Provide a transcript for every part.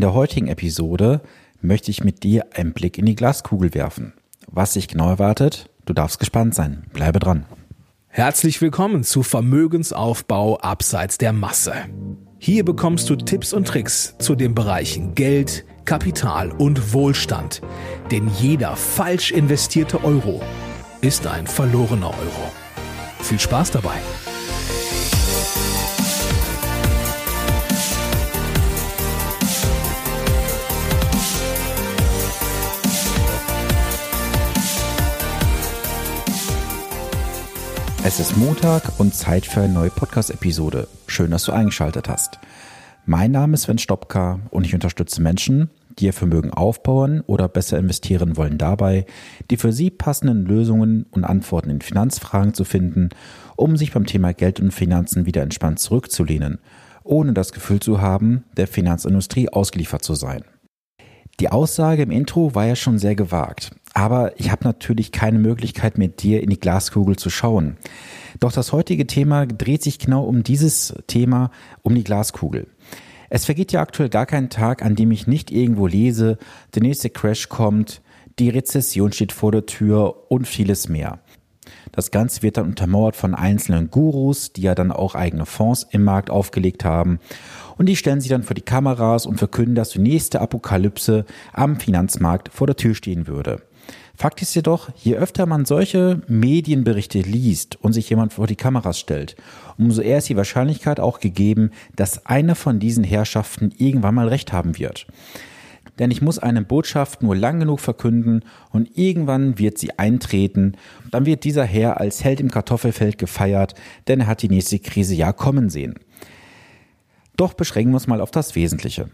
In der heutigen Episode möchte ich mit dir einen Blick in die Glaskugel werfen. Was sich genau erwartet, du darfst gespannt sein. Bleibe dran. Herzlich willkommen zu Vermögensaufbau abseits der Masse. Hier bekommst du Tipps und Tricks zu den Bereichen Geld, Kapital und Wohlstand. Denn jeder falsch investierte Euro ist ein verlorener Euro. Viel Spaß dabei! Es ist Montag und Zeit für eine neue Podcast-Episode. Schön, dass du eingeschaltet hast. Mein Name ist Sven Stopka und ich unterstütze Menschen, die ihr Vermögen aufbauen oder besser investieren wollen dabei, die für sie passenden Lösungen und Antworten in Finanzfragen zu finden, um sich beim Thema Geld und Finanzen wieder entspannt zurückzulehnen, ohne das Gefühl zu haben, der Finanzindustrie ausgeliefert zu sein. Die Aussage im Intro war ja schon sehr gewagt. Aber ich habe natürlich keine Möglichkeit, mit dir in die Glaskugel zu schauen. Doch das heutige Thema dreht sich genau um dieses Thema, um die Glaskugel. Es vergeht ja aktuell gar kein Tag, an dem ich nicht irgendwo lese, der nächste Crash kommt, die Rezession steht vor der Tür und vieles mehr. Das Ganze wird dann untermauert von einzelnen Gurus, die ja dann auch eigene Fonds im Markt aufgelegt haben. Und die stellen sich dann vor die Kameras und verkünden, dass die nächste Apokalypse am Finanzmarkt vor der Tür stehen würde. Fakt ist jedoch, je öfter man solche Medienberichte liest und sich jemand vor die Kameras stellt, umso eher ist die Wahrscheinlichkeit auch gegeben, dass einer von diesen Herrschaften irgendwann mal recht haben wird. Denn ich muss eine Botschaft nur lang genug verkünden und irgendwann wird sie eintreten. Dann wird dieser Herr als Held im Kartoffelfeld gefeiert, denn er hat die nächste Krise ja kommen sehen. Doch beschränken wir uns mal auf das Wesentliche.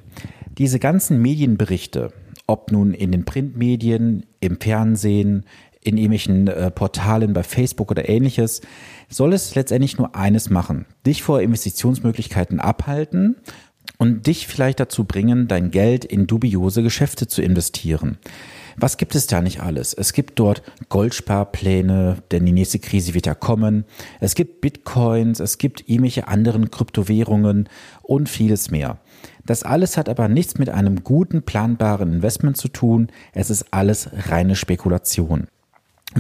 Diese ganzen Medienberichte, ob nun in den Printmedien, im Fernsehen, in irgendwelchen äh, Portalen bei Facebook oder ähnliches, soll es letztendlich nur eines machen. Dich vor Investitionsmöglichkeiten abhalten und dich vielleicht dazu bringen, dein Geld in dubiose Geschäfte zu investieren. Was gibt es da nicht alles? Es gibt dort Goldsparpläne, denn die nächste Krise wird ja kommen. Es gibt Bitcoins, es gibt irgendwelche anderen Kryptowährungen und vieles mehr. Das alles hat aber nichts mit einem guten, planbaren Investment zu tun. Es ist alles reine Spekulation.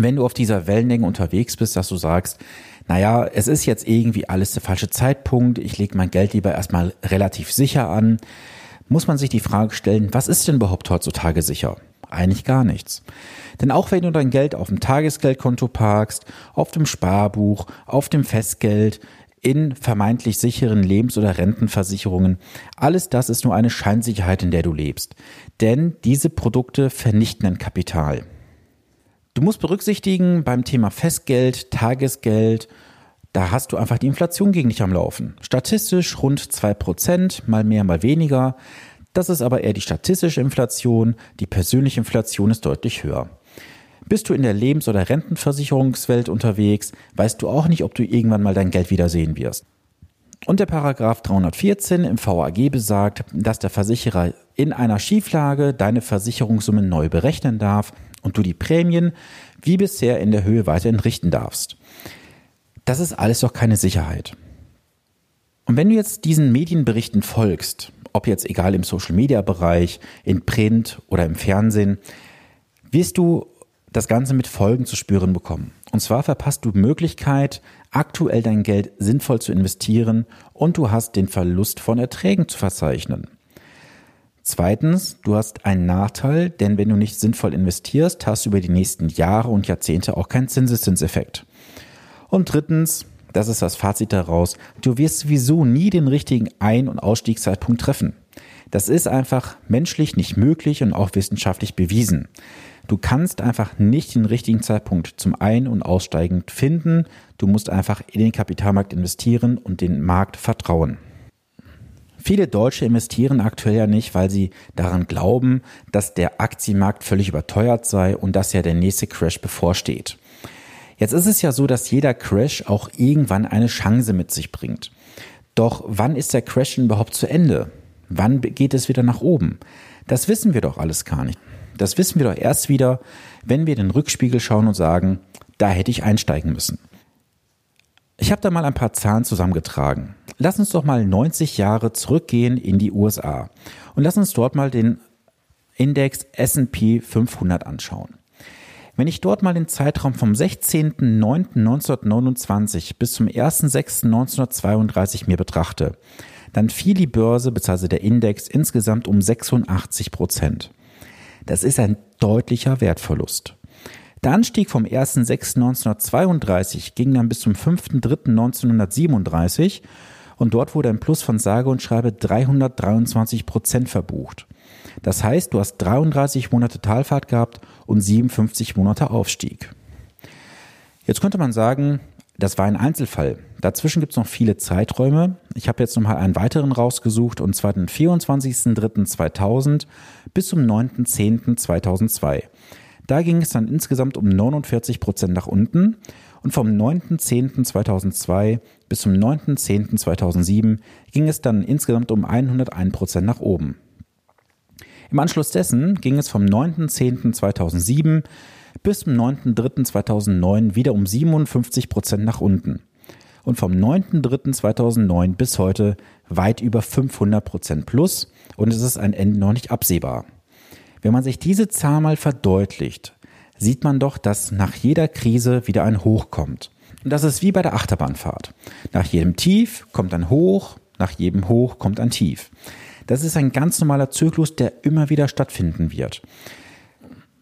Wenn du auf dieser Wellenlänge unterwegs bist, dass du sagst, naja, es ist jetzt irgendwie alles der falsche Zeitpunkt, ich lege mein Geld lieber erstmal relativ sicher an, muss man sich die Frage stellen, was ist denn überhaupt heutzutage sicher? Eigentlich gar nichts. Denn auch wenn du dein Geld auf dem Tagesgeldkonto parkst, auf dem Sparbuch, auf dem Festgeld, in vermeintlich sicheren Lebens- oder Rentenversicherungen. Alles das ist nur eine Scheinsicherheit, in der du lebst. Denn diese Produkte vernichten ein Kapital. Du musst berücksichtigen beim Thema Festgeld, Tagesgeld, da hast du einfach die Inflation gegen dich am Laufen. Statistisch rund 2%, mal mehr, mal weniger. Das ist aber eher die statistische Inflation, die persönliche Inflation ist deutlich höher. Bist du in der Lebens- oder Rentenversicherungswelt unterwegs, weißt du auch nicht, ob du irgendwann mal dein Geld wiedersehen wirst. Und der Paragraph 314 im VAG besagt, dass der Versicherer in einer Schieflage deine Versicherungssumme neu berechnen darf und du die Prämien wie bisher in der Höhe weiterhin richten darfst. Das ist alles doch keine Sicherheit. Und wenn du jetzt diesen Medienberichten folgst, ob jetzt egal im Social-Media-Bereich, in Print oder im Fernsehen, wirst du das Ganze mit Folgen zu spüren bekommen. Und zwar verpasst du Möglichkeit, aktuell dein Geld sinnvoll zu investieren und du hast den Verlust von Erträgen zu verzeichnen. Zweitens, du hast einen Nachteil, denn wenn du nicht sinnvoll investierst, hast du über die nächsten Jahre und Jahrzehnte auch keinen Zinseszinseffekt. Und drittens, das ist das Fazit daraus, du wirst sowieso nie den richtigen Ein- und Ausstiegszeitpunkt treffen. Das ist einfach menschlich nicht möglich und auch wissenschaftlich bewiesen. Du kannst einfach nicht den richtigen Zeitpunkt zum Ein- und Aussteigen finden. Du musst einfach in den Kapitalmarkt investieren und den Markt vertrauen. Viele Deutsche investieren aktuell ja nicht, weil sie daran glauben, dass der Aktienmarkt völlig überteuert sei und dass ja der nächste Crash bevorsteht. Jetzt ist es ja so, dass jeder Crash auch irgendwann eine Chance mit sich bringt. Doch wann ist der Crash überhaupt zu Ende? Wann geht es wieder nach oben? Das wissen wir doch alles gar nicht. Das wissen wir doch erst wieder, wenn wir den Rückspiegel schauen und sagen, da hätte ich einsteigen müssen. Ich habe da mal ein paar Zahlen zusammengetragen. Lass uns doch mal 90 Jahre zurückgehen in die USA und lass uns dort mal den Index S&P 500 anschauen. Wenn ich dort mal den Zeitraum vom 16.09.1929 bis zum 1.06.1932 mir betrachte, dann fiel die Börse bzw. der Index insgesamt um 86 Prozent. Das ist ein deutlicher Wertverlust. Der Anstieg vom 1.6.1932 ging dann bis zum 5.3.1937 und dort wurde ein Plus von sage und schreibe 323 Prozent verbucht. Das heißt, du hast 33 Monate Talfahrt gehabt und 57 Monate Aufstieg. Jetzt könnte man sagen, das war ein Einzelfall. Dazwischen gibt es noch viele Zeiträume. Ich habe jetzt nochmal einen weiteren rausgesucht und zwar den 24.03.2000 bis zum 9.10.2002. Da ging es dann insgesamt um 49 Prozent nach unten und vom 9.10.2002 bis zum 9.10.2007 ging es dann insgesamt um 101 Prozent nach oben. Im Anschluss dessen ging es vom 9.10.2007 bis zum 9.3.2009 wieder um 57 Prozent nach unten. Und vom 9.3.2009 bis heute weit über 500 Prozent plus und es ist ein Ende noch nicht absehbar. Wenn man sich diese Zahl mal verdeutlicht, sieht man doch, dass nach jeder Krise wieder ein Hoch kommt. Und das ist wie bei der Achterbahnfahrt. Nach jedem Tief kommt ein Hoch, nach jedem Hoch kommt ein Tief. Das ist ein ganz normaler Zyklus, der immer wieder stattfinden wird.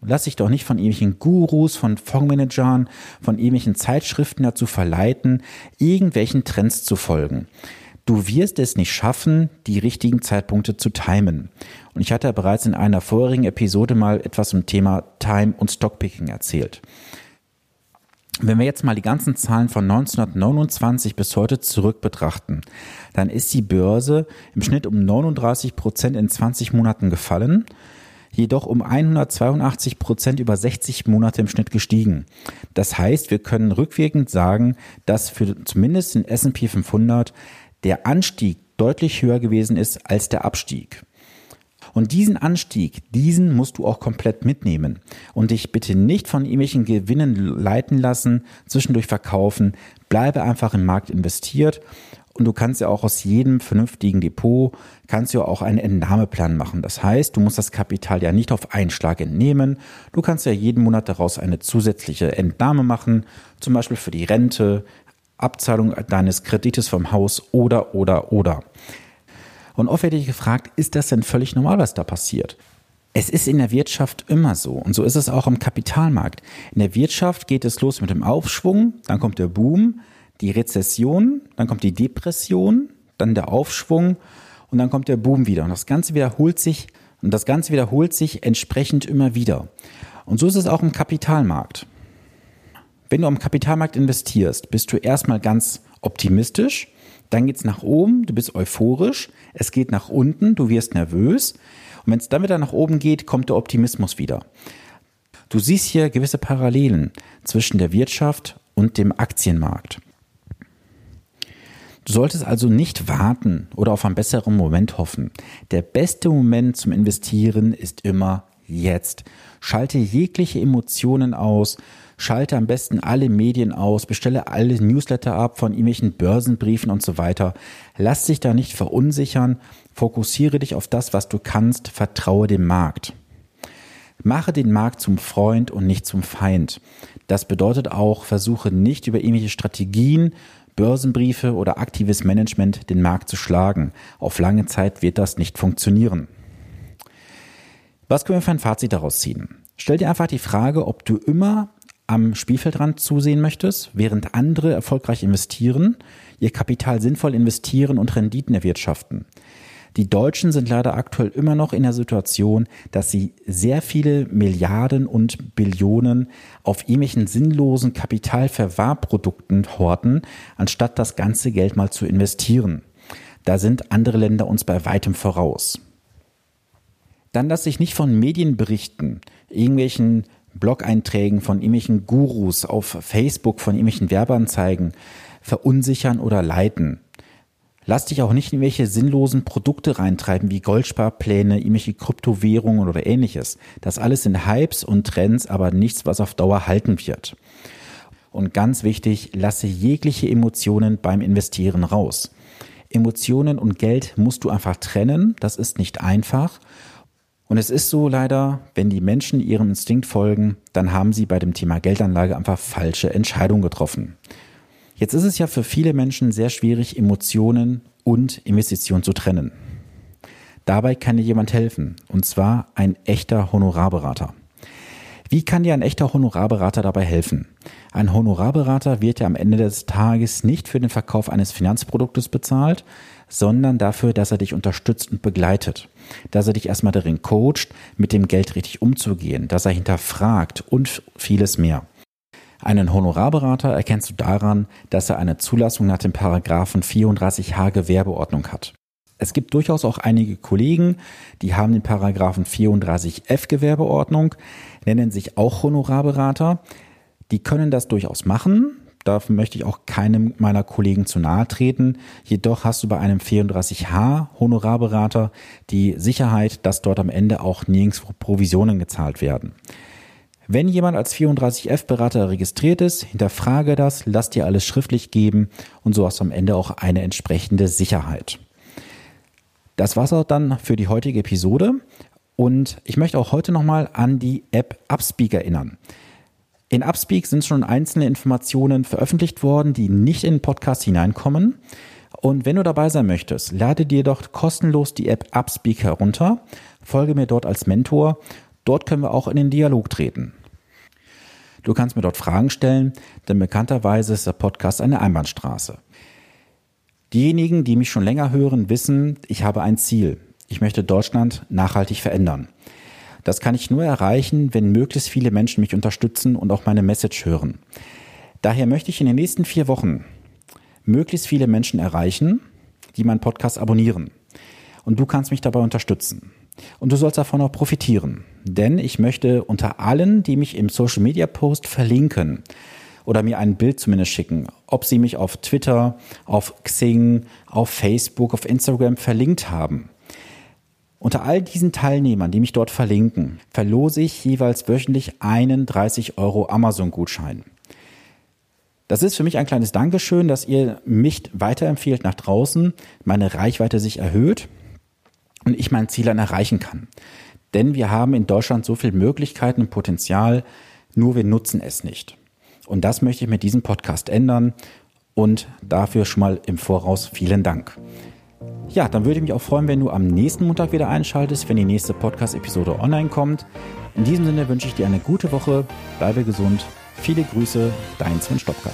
Lass dich doch nicht von irgendwelchen Gurus, von Fondsmanagern, von irgendwelchen Zeitschriften dazu verleiten, irgendwelchen Trends zu folgen. Du wirst es nicht schaffen, die richtigen Zeitpunkte zu timen. Und ich hatte bereits in einer vorherigen Episode mal etwas zum Thema Time und Stockpicking erzählt. Wenn wir jetzt mal die ganzen Zahlen von 1929 bis heute zurück betrachten, dann ist die Börse im Schnitt um 39 Prozent in 20 Monaten gefallen, jedoch um 182 Prozent über 60 Monate im Schnitt gestiegen. Das heißt, wir können rückwirkend sagen, dass für zumindest den S&P 500 der Anstieg deutlich höher gewesen ist als der Abstieg. Und diesen Anstieg, diesen musst du auch komplett mitnehmen und dich bitte nicht von irgendwelchen Gewinnen leiten lassen, zwischendurch verkaufen. Bleibe einfach im Markt investiert und du kannst ja auch aus jedem vernünftigen Depot, kannst ja auch einen Entnahmeplan machen. Das heißt, du musst das Kapital ja nicht auf einen Schlag entnehmen. Du kannst ja jeden Monat daraus eine zusätzliche Entnahme machen, zum Beispiel für die Rente, Abzahlung deines Kredites vom Haus oder, oder, oder. Und oft werde ich gefragt, ist das denn völlig normal, was da passiert? Es ist in der Wirtschaft immer so und so ist es auch am Kapitalmarkt. In der Wirtschaft geht es los mit dem Aufschwung, dann kommt der Boom, die Rezession, dann kommt die Depression, dann der Aufschwung und dann kommt der Boom wieder. Und das Ganze wiederholt sich und das Ganze wiederholt sich entsprechend immer wieder. Und so ist es auch im Kapitalmarkt. Wenn du am Kapitalmarkt investierst, bist du erstmal ganz optimistisch, dann geht's nach oben, du bist euphorisch, es geht nach unten, du wirst nervös. Und wenn es dann wieder nach oben geht, kommt der Optimismus wieder. Du siehst hier gewisse Parallelen zwischen der Wirtschaft und dem Aktienmarkt. Du solltest also nicht warten oder auf einen besseren Moment hoffen. Der beste Moment zum Investieren ist immer jetzt. Schalte jegliche Emotionen aus, schalte am besten alle Medien aus, bestelle alle Newsletter ab von irgendwelchen Börsenbriefen und so weiter. Lass dich da nicht verunsichern, fokussiere dich auf das, was du kannst, vertraue dem Markt. Mache den Markt zum Freund und nicht zum Feind. Das bedeutet auch, versuche nicht über irgendwelche Strategien, Börsenbriefe oder aktives Management den Markt zu schlagen. Auf lange Zeit wird das nicht funktionieren. Was können wir für ein Fazit daraus ziehen? Stell dir einfach die Frage, ob du immer am Spielfeldrand zusehen möchtest, während andere erfolgreich investieren, ihr Kapital sinnvoll investieren und Renditen erwirtschaften. Die Deutschen sind leider aktuell immer noch in der Situation, dass sie sehr viele Milliarden und Billionen auf irgendwelchen sinnlosen Kapitalverwahrprodukten horten, anstatt das ganze Geld mal zu investieren. Da sind andere Länder uns bei weitem voraus. Dann lass sich nicht von Medienberichten, irgendwelchen Blog-Einträgen von irgendwelchen Gurus auf Facebook, von irgendwelchen Werbeanzeigen verunsichern oder leiten. Lass dich auch nicht in irgendwelche sinnlosen Produkte reintreiben, wie Goldsparpläne, irgendwelche Kryptowährungen oder ähnliches. Das alles sind Hypes und Trends, aber nichts, was auf Dauer halten wird. Und ganz wichtig, lasse jegliche Emotionen beim Investieren raus. Emotionen und Geld musst du einfach trennen. Das ist nicht einfach. Und es ist so leider, wenn die Menschen ihrem Instinkt folgen, dann haben sie bei dem Thema Geldanlage einfach falsche Entscheidungen getroffen. Jetzt ist es ja für viele Menschen sehr schwierig, Emotionen und Investitionen zu trennen. Dabei kann dir jemand helfen, und zwar ein echter Honorarberater. Wie kann dir ein echter Honorarberater dabei helfen? Ein Honorarberater wird ja am Ende des Tages nicht für den Verkauf eines Finanzproduktes bezahlt, sondern dafür, dass er dich unterstützt und begleitet. Dass er dich erstmal darin coacht, mit dem Geld richtig umzugehen, dass er hinterfragt und vieles mehr. Einen Honorarberater erkennst du daran, dass er eine Zulassung nach dem Paragraphen 34h Gewerbeordnung hat. Es gibt durchaus auch einige Kollegen, die haben den Paragraphen 34f Gewerbeordnung, nennen sich auch Honorarberater. Die können das durchaus machen. Dafür möchte ich auch keinem meiner Kollegen zu nahe treten. Jedoch hast du bei einem 34H Honorarberater die Sicherheit, dass dort am Ende auch nirgendwo Provisionen gezahlt werden. Wenn jemand als 34F Berater registriert ist, hinterfrage das, lass dir alles schriftlich geben und so hast du am Ende auch eine entsprechende Sicherheit. Das war's auch dann für die heutige Episode und ich möchte auch heute nochmal an die App Upspeak erinnern. In Upspeak sind schon einzelne Informationen veröffentlicht worden, die nicht in den Podcast hineinkommen. Und wenn du dabei sein möchtest, lade dir doch kostenlos die App Upspeak herunter, folge mir dort als Mentor. Dort können wir auch in den Dialog treten. Du kannst mir dort Fragen stellen, denn bekannterweise ist der Podcast eine Einbahnstraße. Diejenigen, die mich schon länger hören, wissen, ich habe ein Ziel. Ich möchte Deutschland nachhaltig verändern. Das kann ich nur erreichen, wenn möglichst viele Menschen mich unterstützen und auch meine Message hören. Daher möchte ich in den nächsten vier Wochen möglichst viele Menschen erreichen, die meinen Podcast abonnieren. Und du kannst mich dabei unterstützen. Und du sollst davon auch profitieren. Denn ich möchte unter allen, die mich im Social Media Post verlinken oder mir ein Bild zumindest schicken, ob sie mich auf Twitter, auf Xing, auf Facebook, auf Instagram verlinkt haben, unter all diesen Teilnehmern, die mich dort verlinken, verlose ich jeweils wöchentlich einen 30 Euro Amazon-Gutschein. Das ist für mich ein kleines Dankeschön, dass ihr mich weiterempfehlt nach draußen, meine Reichweite sich erhöht und ich mein Ziel dann erreichen kann. Denn wir haben in Deutschland so viele Möglichkeiten und Potenzial, nur wir nutzen es nicht. Und das möchte ich mit diesem Podcast ändern und dafür schon mal im Voraus vielen Dank. Ja, dann würde ich mich auch freuen, wenn du am nächsten Montag wieder einschaltest, wenn die nächste Podcast-Episode online kommt. In diesem Sinne wünsche ich dir eine gute Woche, bleibe gesund, viele Grüße, dein Sven Stopka.